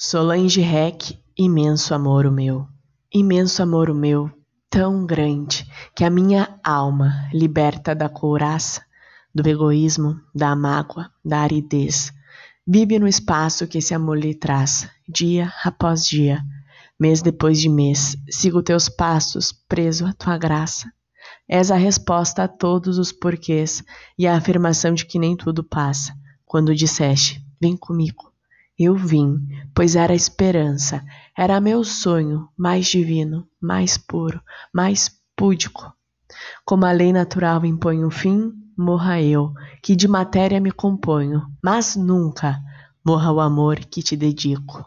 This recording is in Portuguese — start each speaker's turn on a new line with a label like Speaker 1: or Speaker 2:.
Speaker 1: Solange Rec, imenso amor o meu, imenso amor o meu, tão grande que a minha alma, liberta da couraça, do egoísmo, da mágoa, da aridez, vive no espaço que esse amor lhe traz, dia após dia, mês depois de mês, sigo teus passos, preso à tua graça. És a resposta a todos os porquês e a afirmação de que nem tudo passa, quando disseste: Vem comigo. Eu vim, pois era a esperança, era meu sonho mais divino, mais puro, mais púdico. Como a lei natural impõe o fim, morra eu, que de matéria me componho, mas nunca morra o amor que te dedico.